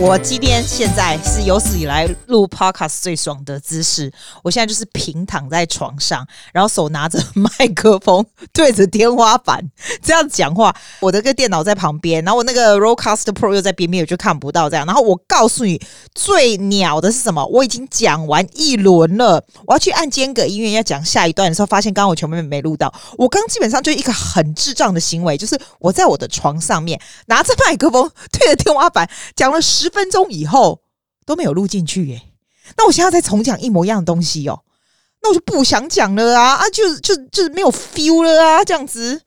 我今天现在是有史以来录 podcast 最爽的姿势。我现在就是平躺在床上，然后手拿着麦克风对着天花板这样讲话。我的个电脑在旁边，然后我那个 rolecast Pro 又在边边，我就看不到这样。然后我告诉你，最鸟的是什么？我已经讲完一轮了，我要去按间隔音乐要讲下一段的时候，发现刚刚我全部没录到。我刚基本上就一个很智障的行为，就是我在我的床上面拿着麦克风对着天花板讲了十。十分钟以后都没有录进去耶，那我现在再重讲一模一样的东西哦，那我就不想讲了啊啊，就就就是没有 feel 了啊，这样子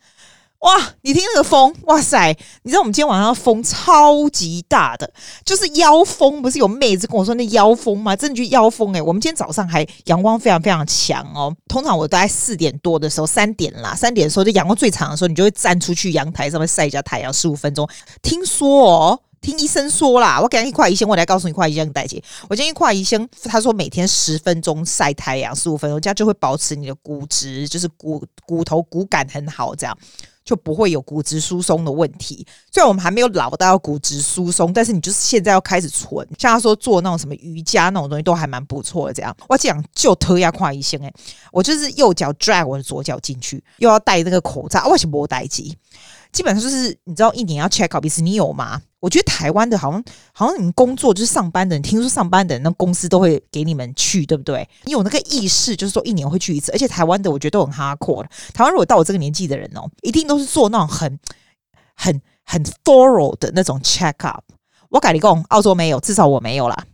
哇，你听那个风，哇塞，你知道我们今天晚上风超级大的，就是妖风，不是有妹子跟我说那妖风吗？真的就妖风诶，我们今天早上还阳光非常非常强哦，通常我大概四点多的时候，三点啦，三点的时候就阳光最长的时候，你就会站出去阳台上面晒一下太阳十五分钟，听说哦。听医生说啦，我赶紧跨医生，我来告诉你跨医生代谢。我建议跨医生，他说每天十分钟晒太阳十五分钟，这样就会保持你的骨质，就是骨骨头骨感很好，这样就不会有骨质疏松的问题。虽然我们还没有老到要骨质疏松，但是你就是现在要开始存，像他说做那种什么瑜伽那种东西都还蛮不错的。这样我讲就特要跨医生诶，我就是右脚 drag 我的左脚进去，又要戴那个口罩，我是没戴机。基本上就是你知道一年要 check up 一次，你有吗？我觉得台湾的好像好像你们工作就是上班的人，听说上班的人那公司都会给你们去，对不对？你有那个意识，就是说一年会去一次。而且台湾的我觉得都很 hardcore 的。台湾如果到我这个年纪的人哦，一定都是做那种很很很 thorough 的那种 check up。我跟你讲，澳洲没有，至少我没有啦。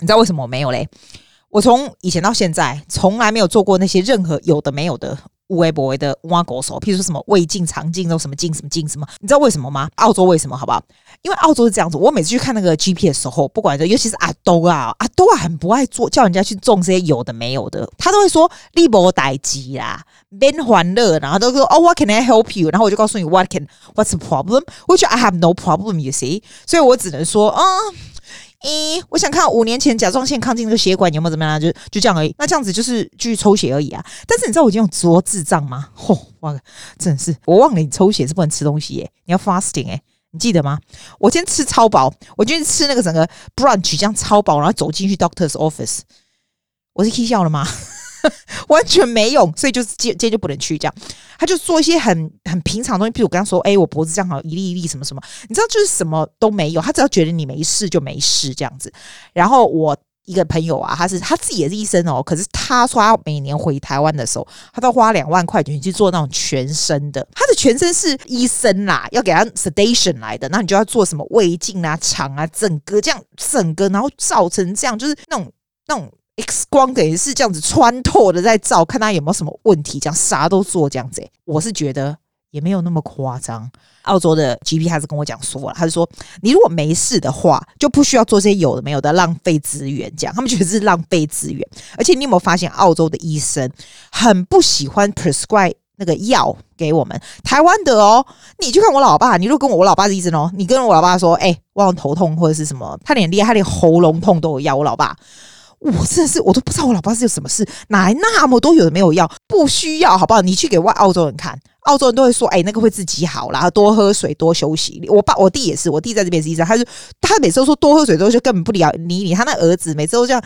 你知道为什么我没有嘞？我从以前到现在，从来没有做过那些任何有的没有的。无微不微的挖狗手，譬如说什么胃镜、肠镜都什么镜、什么镜、什么，你知道为什么吗？澳洲为什么？好不好？因为澳洲是这样子。我每次去看那个 GP 的时候，不管是尤其是阿兜啊，阿兜啊，很不爱做，叫人家去种这些有的没有的，他都会说利波代基啦，边欢乐，然后都说哦，What can I help you？然后我就告诉你 What can What's the problem？Which I have no problem，you see？所以我只能说啊。咦，我想看五年前甲状腺亢进那个血管有没有怎么样？就就这样而已。那这样子就是继续抽血而已啊。但是你知道我今天有多智障吗？嚯，哇，真的是我忘了你抽血是不能吃东西耶，你要 fasting 哎，你记得吗？我今天吃超饱，我今天吃那个整个 brunch 这样超饱，然后走进去 doctor's office，我是 k 笑了吗？完全没用，所以就今今天就不能去这样。他就做一些很很平常的东西，比如我刚刚说，哎、我脖子这样好一粒一粒什么什么，你知道，就是什么都没有。他只要觉得你没事就没事这样子。然后我一个朋友啊，他是他自己也是医生哦，可是他说他每年回台湾的时候，他都花两万块钱去做那种全身的。他的全身是医生啦，要给他 sedation 来的，那你就要做什么胃镜啊、肠啊，整个这样整个，然后造成这样，就是那种那种。X 光等于是这样子穿透的在照，看他有没有什么问题，这样啥都做这样子。我是觉得也没有那么夸张。澳洲的 GP 还是跟我讲说了，他是说你如果没事的话，就不需要做这些有的没有的浪费资源，这样他们觉得是浪费资源。而且你有没有发现，澳洲的医生很不喜欢 prescribe 那个药给我们台湾的哦？你去看我老爸，你如果跟我我老爸的医生哦，你跟我老爸说，哎、欸，我头痛或者是什么，他连厉害，他连喉咙痛都有药。我老爸。我真的是，我都不知道我老爸是有什么事，哪来那么多有的没有药，不需要，好不好？你去给外澳洲人看，澳洲人都会说，哎、那个会自己好啦，多喝水，多休息。我爸、我弟也是，我弟在这边是医生，他就他每次都说多喝水，都就根本不理你理他那儿子，每次都这样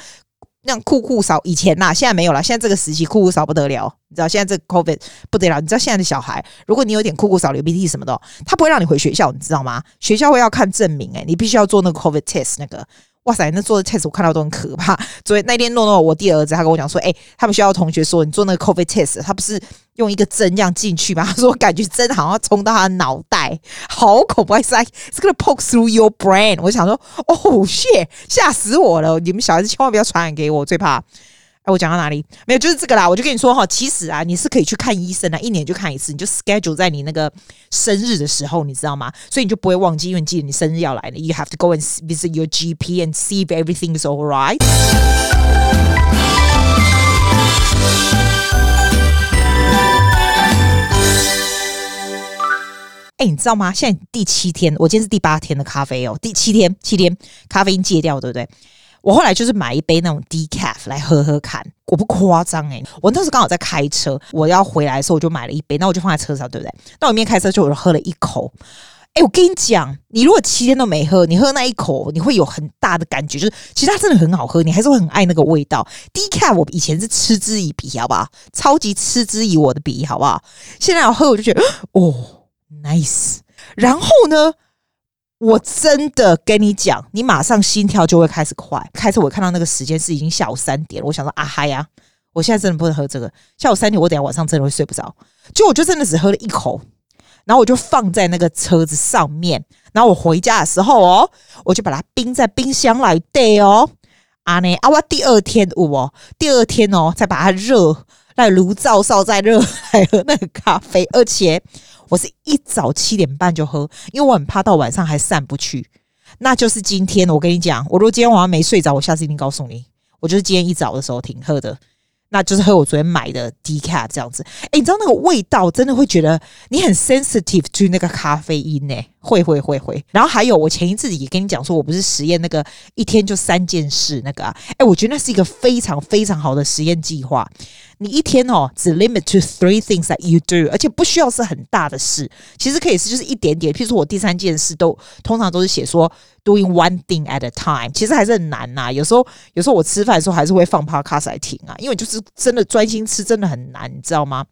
那样酷酷扫。以前呐，现在没有了，现在这个时期酷酷扫不得了，你知道现在这个 COVID 不得了，你知道现在的小孩，如果你有点酷酷扫流鼻涕什么的，他不会让你回学校，你知道吗？学校会要看证明、欸，诶，你必须要做那个 COVID test 那个。哇塞，那做的 test 我看到都很可怕。所以那天诺诺，我弟儿子他跟我讲说，哎、他们学校同学说你做那个 COVID test，他不是用一个针这样进去吗？他说感觉针好像冲到他的脑袋，好恐怖！i s like it's gonna poke through your brain。我想说，哦，shit，吓死我了！你们小孩子千万不要传染给，我最怕。我讲到哪里？没有，就是这个啦。我就跟你说哈，其实啊，你是可以去看医生的，一年就看一次，你就 schedule 在你那个生日的时候，你知道吗？所以你就不会忘记，因为你记得你生日要来了。You have to go and visit your GP and see if everything is all right。哎，你知道吗？现在第七天，我今天是第八天的咖啡哦，第七天，七天咖啡因戒掉，对不对？我后来就是买一杯那种 decaf 来喝喝看，我不夸张诶，我那时刚好在开车，我要回来的时候我就买了一杯，那我就放在车上，对不对？那我一边开车就我就喝了一口，哎，我跟你讲，你如果七天都没喝，你喝那一口，你会有很大的感觉，就是其实它真的很好喝，你还是会很爱那个味道。Decaf 我以前是嗤之以鼻，好不好？超级嗤之以我的鼻，好不好？现在我喝，我就觉得哦，nice。然后呢，我真的跟你讲，你马上心跳就会开始快。开始我看到那个时间是已经下午三点，我想说啊嗨呀，我现在真的不能喝这个。下午三点，我等下晚上真的会睡不着。就我就真的只喝了一口。然后我就放在那个车子上面，然后我回家的时候哦，我就把它冰在冰箱来对哦，啊呢啊我第二天哦，第二天哦再把它热，来炉灶烧再热来喝那个咖啡，而且我是一早七点半就喝，因为我很怕到晚上还散不去。那就是今天我跟你讲，我如果今天晚上没睡着，我下次一定告诉你，我就是今天一早的时候停喝的。那就是喝我昨天买的 Deca 这样子，哎、你知道那个味道真的会觉得你很 sensitive to 那个咖啡因呢、欸？会会会会。然后还有，我前一阵子也跟你讲说，我不是实验那个一天就三件事那个啊，哎、我觉得那是一个非常非常好的实验计划。你一天哦，只 limit to three things that you do，而且不需要是很大的事，其实可以是就是一点点。譬如说我第三件事都通常都是写说 doing one thing at a time，其实还是很难呐、啊。有时候有时候我吃饭的时候还是会放 podcast 来听啊，因为就是真的专心吃真的很难，你知道吗？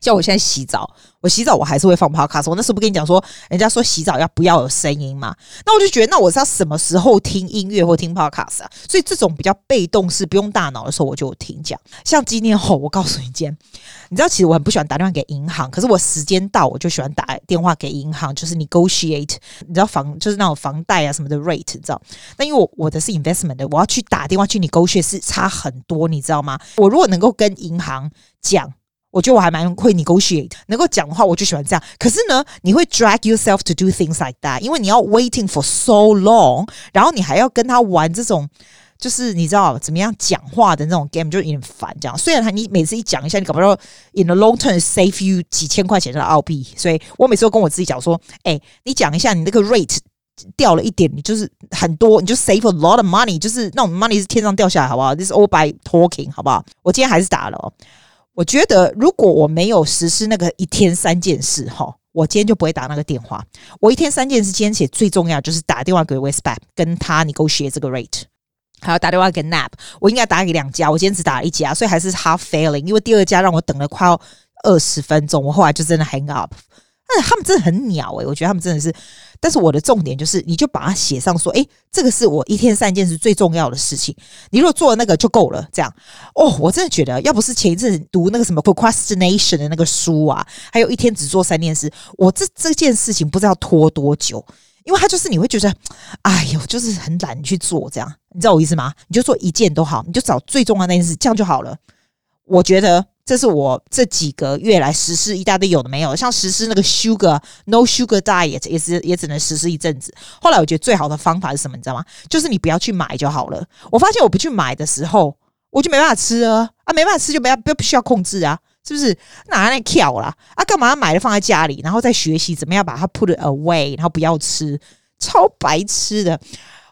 像我现在洗澡，我洗澡我还是会放 podcast。我那时候不跟你讲说，人家说洗澡要不要有声音嘛？那我就觉得，那我是要什么时候听音乐或听 podcast 啊？所以这种比较被动式不用大脑的时候，我就听讲。像今天后，我告诉你一件，你知道，其实我很不喜欢打电话给银行，可是我时间到，我就喜欢打电话给银行，就是 negotiate，你知道房就是那种房贷啊什么的 rate，你知道？那因为我我的是 investment 的，我要去打电话去 negotiate 是差很多，你知道吗？我如果能够跟银行讲。我觉得我还蛮会 negotiate，能够讲的话，我就喜欢这样。可是呢，你会 drag yourself to do things like that，因为你要 waiting for so long，然后你还要跟他玩这种，就是你知道怎么样讲话的那种 game，就有点烦。这样，虽然他你每次一讲一下，你搞不好 in the long term save you 几千块钱的澳币，所以我每次都跟我自己讲说，哎、你讲一下你那个 rate 掉了一点，你就是很多，你就 save a lot of money，就是那种 money 是天上掉下来，好不好？This all by talking，好不好？我今天还是打了。我觉得，如果我没有实施那个一天三件事，哈，我今天就不会打那个电话。我一天三件事，今天写最重要就是打电话给 Westpac，跟他 negotiate 这个 rate，还要打电话给 Nap，。我应该打给两家，我今天只打了一家，所以还是 half failing，因为第二家让我等了快要二十分钟，我后来就真的 hang up。但他们真的很鸟诶、欸，我觉得他们真的是。但是我的重点就是，你就把它写上说，诶、欸，这个是我一天三件事最重要的事情。你如果做了那个就够了，这样哦。我真的觉得，要不是前一阵读那个什么 procrastination 的那个书啊，还有一天只做三件事，我这这件事情不知道拖多久。因为他就是你会觉得，哎呦，就是很懒去做这样，你知道我意思吗？你就做一件都好，你就找最重要的那件事，这样就好了。我觉得。这是我这几个月来实施一大堆有的没有，像实施那个 sugar no sugar diet 也是也只能实施一阵子。后来我觉得最好的方法是什么？你知道吗？就是你不要去买就好了。我发现我不去买的时候，我就没办法吃啊啊，没办法吃就没不不需要控制啊，是不是？哪来跳啦？啊，干嘛要买了放在家里，然后再学习怎么样把它 put it away，然后不要吃，超白痴的。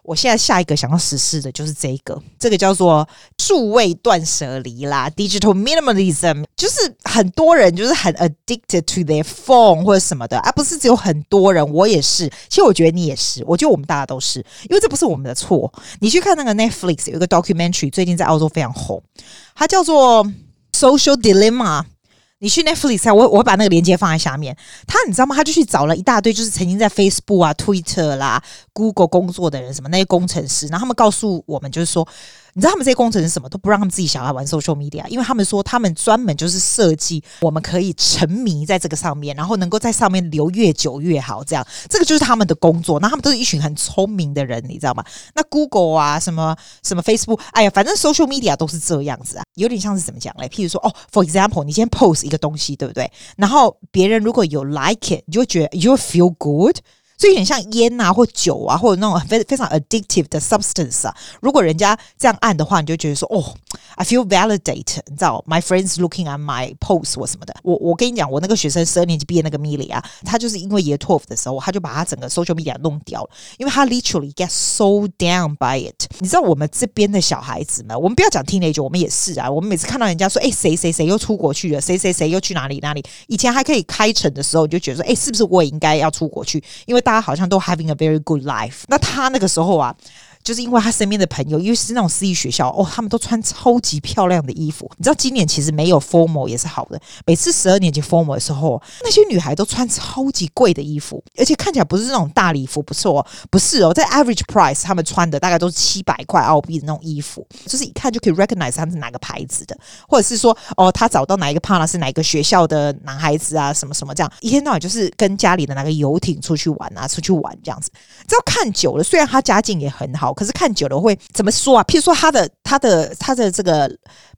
我现在下一个想要实施的就是这一个，这个叫做数位断舍离啦，digital minimalism，就是很多人就是很 addicted to their phone 或者什么的，而、不是只有很多人，我也是。其实我觉得你也是，我觉得我们大家都是，因为这不是我们的错。你去看那个 Netflix 有一个 documentary，最近在澳洲非常红，它叫做 Social Dilemma。你去 Netflix 啊，我我把那个链接放在下面。他你知道吗？他就去找了一大堆，就是曾经在 Facebook 啊、Twitter 啦、Google 工作的人，什么那些工程师，然后他们告诉我们，就是说。你知道他们这些工程师什么都不让他们自己小孩玩 social media，因为他们说他们专门就是设计我们可以沉迷在这个上面，然后能够在上面留越久越好。这样，这个就是他们的工作。那他们都是一群很聪明的人，你知道吗？那 Google 啊，什么什么 Facebook，哎呀，反正 social media 都是这样子啊，有点像是怎么讲嘞？譬如说，哦，for example，你今天 post 一个东西，对不对？然后别人如果有 like it，你就觉得 you feel good。所以有点像烟啊，或酒啊，或者那种非非常 addictive 的 substance 啊。如果人家这样按的话，你就觉得说，哦 I feel validate，你知道，my friends looking at my post 或什么的。我我跟你讲，我那个学生十二年级毕业那个 Milly 啊，他就是因为 year twelve 的时候，他就把他整个 social media 弄掉了，因为他 literally get so down by it。你知道我们这边的小孩子们，我们不要讲 teenager，我们也是啊。我们每次看到人家说，哎，谁谁谁又出国去了，谁谁谁又去哪里哪里，以前还可以开城的时候，你就觉得说，哎，是不是我也应该要出国去？因为大家好像都 having a very good life。那他那个时候啊。 就是因为他身边的朋友，因为是那种私立学校哦，他们都穿超级漂亮的衣服。你知道今年其实没有 formal 也是好的。每次十二年级 formal 的时候，那些女孩都穿超级贵的衣服，而且看起来不是那种大礼服，不是哦，不是哦，在 average price 他们穿的大概都是七百块澳币的那种衣服，就是一看就可以 recognize 他们是哪个牌子的，或者是说哦，他找到哪一个 partner 是哪个学校的男孩子啊，什么什么这样，一天到晚就是跟家里的哪个游艇出去玩啊，出去玩这样子。只要看久了，虽然他家境也很好。可是看久了会怎么说啊？譬如说他的他的他的这个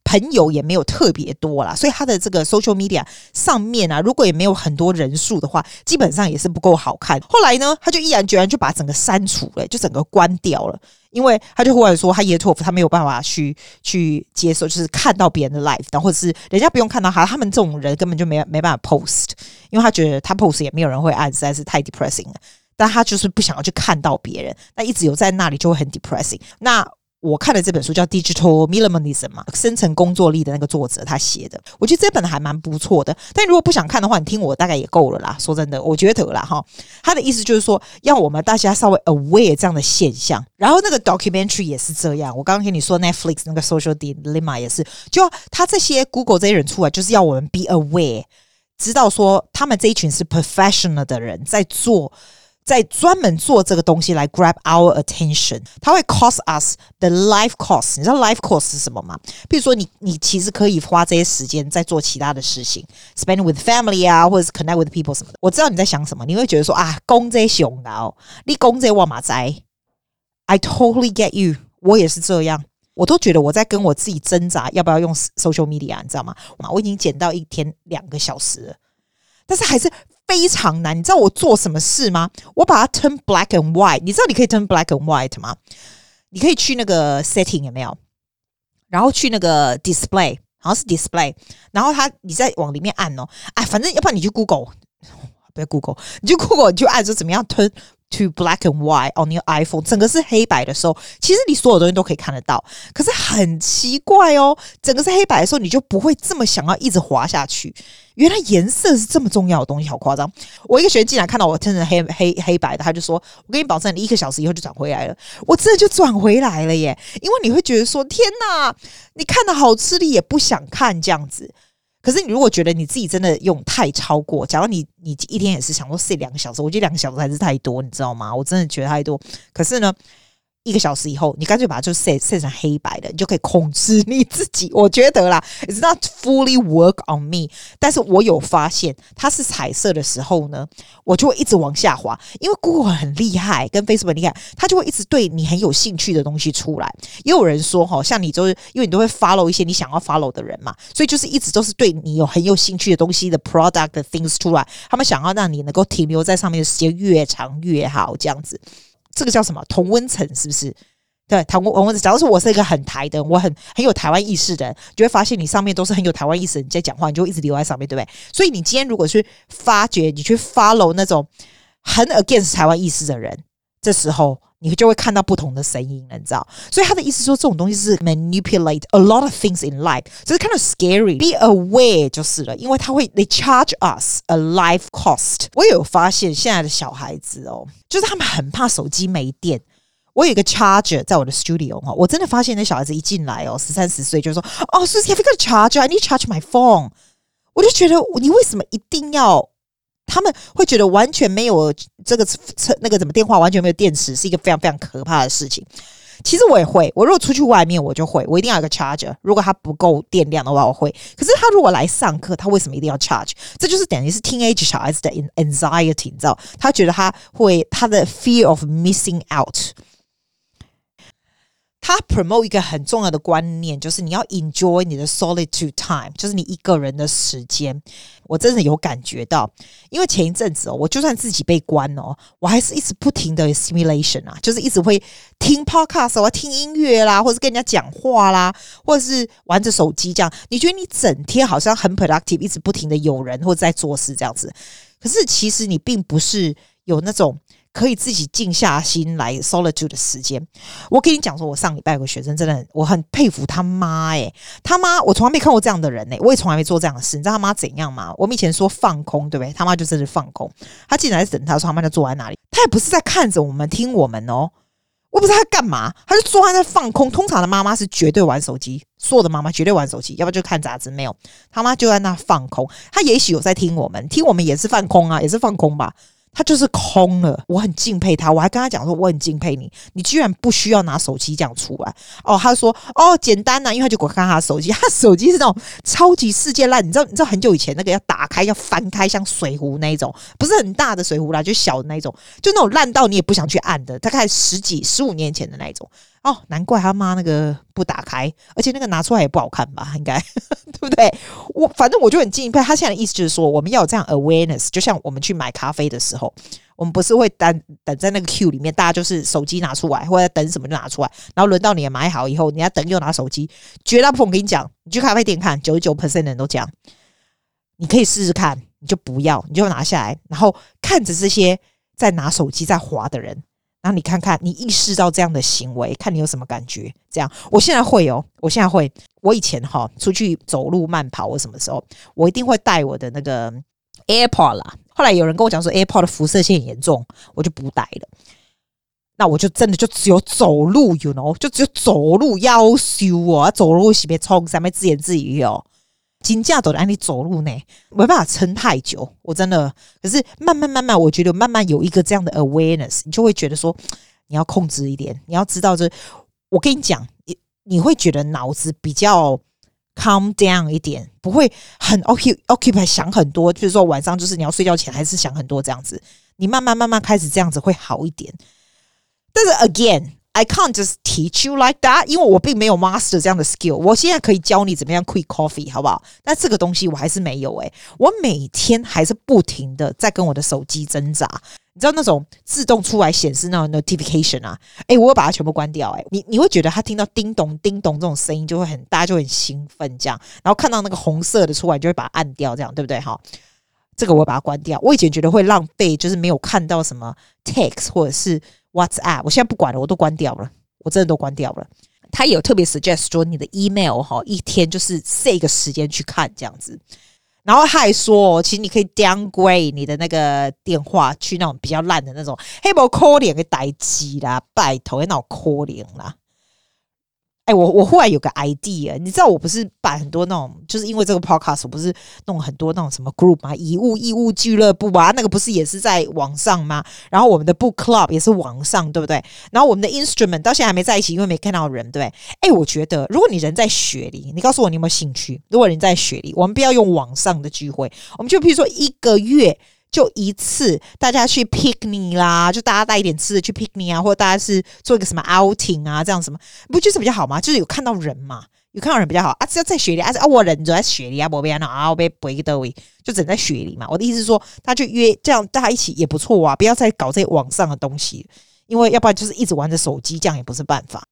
朋友也没有特别多啦，所以他的这个 social media 上面啊，如果也没有很多人数的话，基本上也是不够好看。后来呢，他就毅然决然就把整个删除了，就整个关掉了，因为他就忽然说他厌吐夫他没有办法去去接受，就是看到别人的 life，然后或者是人家不用看到他，他们这种人根本就没没办法 post，因为他觉得他 post 也没有人会按，实在是太 depressing 了。但他就是不想要去看到别人，那一直有在那里就会很 depressing。那我看的这本书叫《Digital Minimalism》嘛，生成工作力的那个作者他写的，我觉得这本还蛮不错的。但如果不想看的话，你听我大概也够了啦。说真的，我觉得啦哈，他的意思就是说，要我们大家稍微 aware 这样的现象。然后那个 documentary 也是这样。我刚刚跟你说 Netflix 那个 Social Dilemma 也是，就他这些 Google 这些人出来，就是要我们 be aware，知道说他们这一群是 professional 的人在做。在专门做这个东西来 grab our attention，它会 cost us the life cost。你知道 life cost 是什么吗？比如说你，你其实可以花这些时间在做其他的事情，spend with family 啊，或者是 connect with people 什么的。我知道你在想什么，你会觉得说啊，公这熊啊，你公这我马仔。I totally get you，我也是这样，我都觉得我在跟我自己挣扎要不要用 social media，你知道吗？我已经减到一天两个小时了，但是还是。非常难，你知道我做什么事吗？我把它 turn black and white。你知道你可以 turn black and white 吗？你可以去那个 setting 有没有？然后去那个 display，好像是 display。然后它你再往里面按哦，哎，反正要不然你去 Google，不要 Google，你就 Google，你就按说怎么样 turn。To black and white on your iPhone，整个是黑白的时候，其实你所有东西都可以看得到。可是很奇怪哦，整个是黑白的时候，你就不会这么想要一直滑下去。原来颜色是这么重要的东西，好夸张！我一个学生进来看到我真的黑黑黑白的，他就说：“我跟你保证，你一个小时以后就转回来了。”我真的就转回来了耶！因为你会觉得说：“天哪，你看的好吃力，也不想看这样子。”可是你如果觉得你自己真的用太超过，假如你你一天也是想说睡两个小时，我觉得两个小时还是太多，你知道吗？我真的觉得太多。可是呢。一个小时以后，你干脆把它就 set set 成黑白的，你就可以控制你自己。我觉得啦，it's not fully work on me，但是我有发现它是彩色的时候呢，我就会一直往下滑，因为 Google 很厉害，跟 Facebook 厉害，它就会一直对你很有兴趣的东西出来。也有人说，哈，像你就是因为你都会 follow 一些你想要 follow 的人嘛，所以就是一直都是对你有很有兴趣的东西的 product 的 things 出来，他们想要让你能够停留在上面的时间越长越好，这样子。这个叫什么同温层？是不是？对，同温同温层。假如说我是一个很台的，我很很有台湾意识的人，就会发现你上面都是很有台湾意识的人在讲话，你就一直留在上面，对不对？所以你今天如果去发掘，你去 follow 那种很 against 台湾意识的人，这时候。你就会看到不同的声音了，你知道？所以他的意思说，这种东西是 manipulate a lot of things in life，就是 kind of scary。Be aware 就是了，因为他会 they charge us a life cost。我也有发现现在的小孩子哦，就是他们很怕手机没电。我有一个 charger 在我的 studio 哈，我真的发现那小孩子一进来哦，十三十岁就说哦，Susie have you got a charger？I need charge my phone。我就觉得你为什么一定要？他们会觉得完全没有这个车那个怎么电话完全没有电池是一个非常非常可怕的事情。其实我也会，我如果出去外面我就会，我一定要有个 charger。如果它不够电量的话，我会。可是他如果来上课，他为什么一定要 charge？这就是等于是 teenage 小孩子的 anxiety，你知道？他觉得他会他的 fear of missing out。他 promote 一个很重要的观念，就是你要 enjoy 你的 solitude time，就是你一个人的时间。我真的有感觉到，因为前一阵子哦，我就算自己被关哦，我还是一直不停的 simulation 啊，就是一直会听 podcast，我要听音乐啦，或者跟人家讲话啦，或者是玩着手机这样。你觉得你整天好像很 productive，一直不停的有人或者在做事这样子，可是其实你并不是有那种。可以自己静下心来 solitude 的时间。我跟你讲说，我上礼拜有个学生真的很，我很佩服他妈诶，他妈我从来没看过这样的人诶，我也从来没做这样的事。你知道他妈怎样吗？我们以前说放空，对不对？他妈就真的放空。他进来等他说他妈就坐在那里，他也不是在看着我们听我们哦。我不知道他干嘛，他就坐在那放空。通常的妈妈是绝对玩手机，所有的妈妈绝对玩手机，要不就看杂志。没有，他妈就在那放空。他也许有在听我们，听我们也是放空啊，也是放空吧。他就是空了，我很敬佩他，我还跟他讲说我很敬佩你，你居然不需要拿手机这样出来哦。他说哦简单呐、因为他就给我看他手机，他手机是那种超级世界烂，你知道你知道很久以前那个要打开要翻开像水壶那一种，不是很大的水壶啦，就小的那一种，就那种烂到你也不想去按的，大概十几十五年前的那一种。哦，难怪他妈那个不打开，而且那个拿出来也不好看吧？应该 对不对？我反正我就很敬佩他。现在的意思就是说，我们要有这样 awareness，就像我们去买咖啡的时候，我们不是会等等在那个 queue 里面，大家就是手机拿出来，或者等什么就拿出来，然后轮到你买好以后，你要等又拿手机。绝大部分我跟你讲，你去咖啡店看，九十九 percent 的人都这样。你可以试试看，你就不要，你就拿下来，然后看着这些在拿手机在滑的人。然后你看看，你意识到这样的行为，看你有什么感觉？这样，我现在会哦，我现在会。我以前哈出去走路慢跑，我什么时候我一定会带我的那个 AirPod 啦。后来有人跟我讲说 AirPod 的辐射线很严重，我就不带了。那我就真的就只有走路，you know，就只有走路要修哦，走路是别冲，上面自言自语哦。金价都让你走路呢，没办法撑太久。我真的，可是慢慢慢慢，我觉得慢慢有一个这样的 awareness，你就会觉得说，你要控制一点，你要知道这。我跟你讲，你你会觉得脑子比较 calm down 一点，不会很 occupy occupy 想很多。就是说晚上就是你要睡觉前还是想很多这样子，你慢慢慢慢开始这样子会好一点。但是 again。I can't just teach you like that，因为我并没有 master 这样的 skill。我现在可以教你怎么样 quick coffee，好不好？但这个东西我还是没有诶、我每天还是不停的在跟我的手机挣扎。你知道那种自动出来显示那种 notification 啊？诶、我会把它全部关掉、欸。诶，你你会觉得他听到叮咚叮咚这种声音就会很大，就很兴奋这样。然后看到那个红色的出来，就会把它按掉，这样对不对？哈，这个我会把它关掉。我以前觉得会浪费，就是没有看到什么 text 或者是。WhatsApp，我现在不管了，我都关掉了，我真的都关掉了。他有特别 suggest 说，你的 email 哈，一天就是 set 一个时间去看这样子。然后他还说，其实你可以 downgrade 你的那个电话去那种比较烂的那种，黑毛 call 铃给待机啦，拜托，那种可怜啦。哎，我我忽然有个 idea，你知道我不是办很多那种，就是因为这个 podcast，我不是弄很多那种什么 group 吗？以物易物俱乐部啊，那个不是也是在网上吗？然后我们的 book club 也是网上，对不对？然后我们的 instrument 到现在还没在一起，因为没看到人，对不对？哎，我觉得如果你人在雪梨，你告诉我你有没有兴趣？如果你在雪梨，我们不要用网上的聚会，我们就比如说一个月。就一次，大家去 picnic 啦，就大家带一点吃的去 picnic 啊，或者大家是做一个什么 outing 啊，这样什么不就是比较好吗？就是有看到人嘛，有看到人比较好啊。只要在雪里啊，啊，我人就在雪里啊，不边啊，我被不一个就整在雪里嘛。我的意思是说，他就约这样大家一起也不错啊，不要再搞这些网上的东西，因为要不然就是一直玩着手机，这样也不是办法。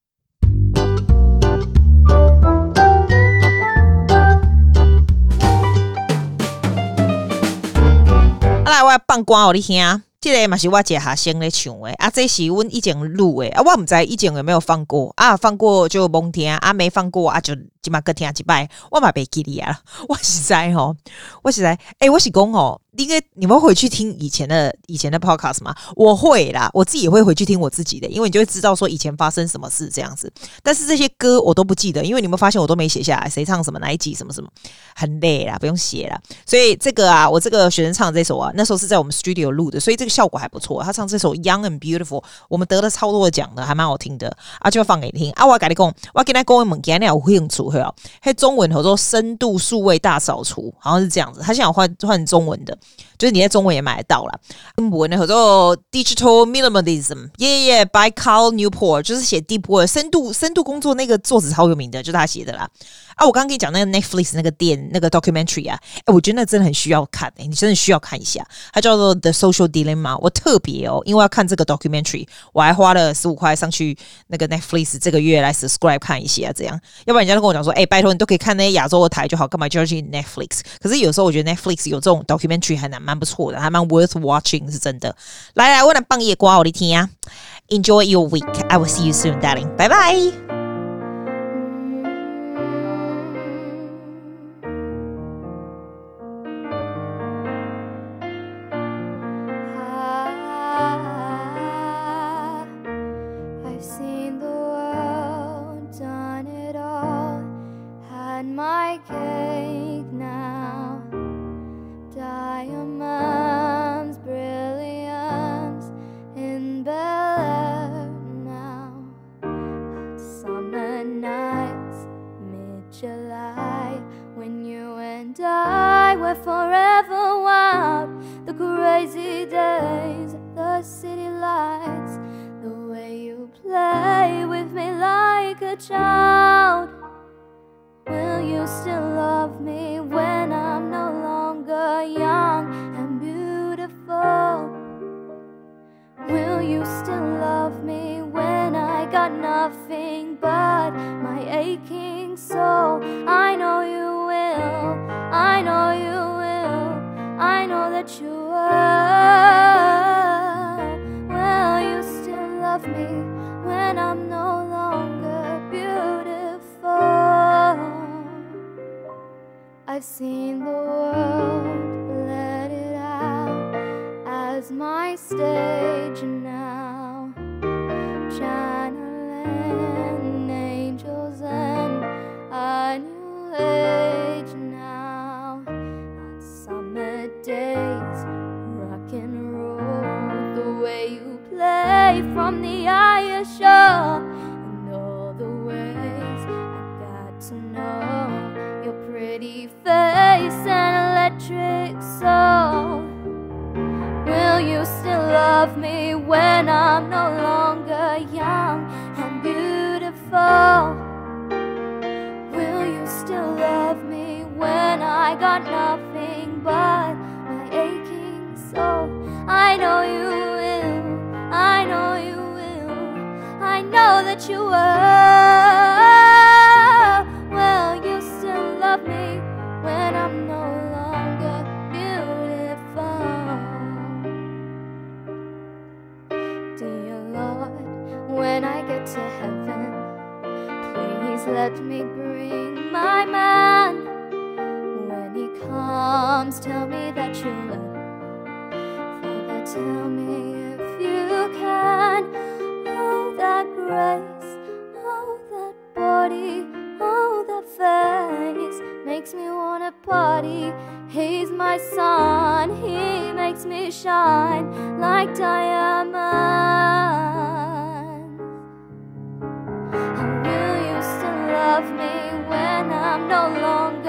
啊来，我要放歌互你听。即个嘛是我一个学生咧唱诶啊，这是阮以前录诶啊，我毋知以前有没有放过啊，放过就甭听啊，没放过啊就今嘛个听一摆，我嘛袂记哩啊，我实在吼，我实在，诶、欸，我是讲吼。应该你们回去听以前的以前的 podcast 吗？我会啦，我自己也会回去听我自己的，因为你就会知道说以前发生什么事这样子。但是这些歌我都不记得，因为你们发现我都没写下来，谁唱什么哪一集什么什么，很累啦，不用写啦。所以这个啊，我这个学生唱这首啊，那时候是在我们 studio 录的，所以这个效果还不错。他唱这首 Young and Beautiful，我们得了超多的奖的，还蛮好听的啊，就要放给你听啊。我跟你讲，我跟他讲，我们今天有兴趣，对吧？还中文叫做深度数位大扫除，好像是这样子。他现在换换中文的，就是你在中文也买得到啦。英文的叫做 Digital Minimalism》，耶耶，by Carl Newport，就是写 Deep Work 深度深度工作那个作者超有名的，就是他写的啦。啊，我刚刚跟你讲那个 Netflix 那个电那个 documentary 啊，哎，我觉得那真的很需要看，哎，你真的需要看一下。它叫做 The Social Dilemma，我特别哦，因为要看这个 documentary，我还花了十五块上去那个 Netflix 这个月来 subscribe 看一下，这样。要不然人家都跟我讲说，哎，拜托你都可以看那些亚洲的台就好，干嘛就要去 Netflix？可是有时候我觉得 Netflix 有这种 documentary 还蛮蛮不错的，还蛮 worth watching，是真的。来来，我来放夜瓜，我的天啊！Enjoy your week，I will see you soon，darling，拜拜。my cake now. Diamonds, brilliance in Bel Air now. Summer nights, mid July, when you and I were forever wild. The crazy days, the city lights, the way you play with me like a child you still love me when I'm no longer young and beautiful? Will you still love me when I got nothing but my aching soul? I've seen the world let it out as my stage. ice electric soul. Will you still love me when I'm no longer young and beautiful? Will you still love me when I got nothing but my aching soul? I know you will, I know you will, I know that you will. bring my man. When he comes, tell me that you'll learn. Father, tell me if you can. Oh, that grace, oh, that body, oh, that face makes me wanna party. He's my son, he makes me shine like diamonds. love me when I'm no longer.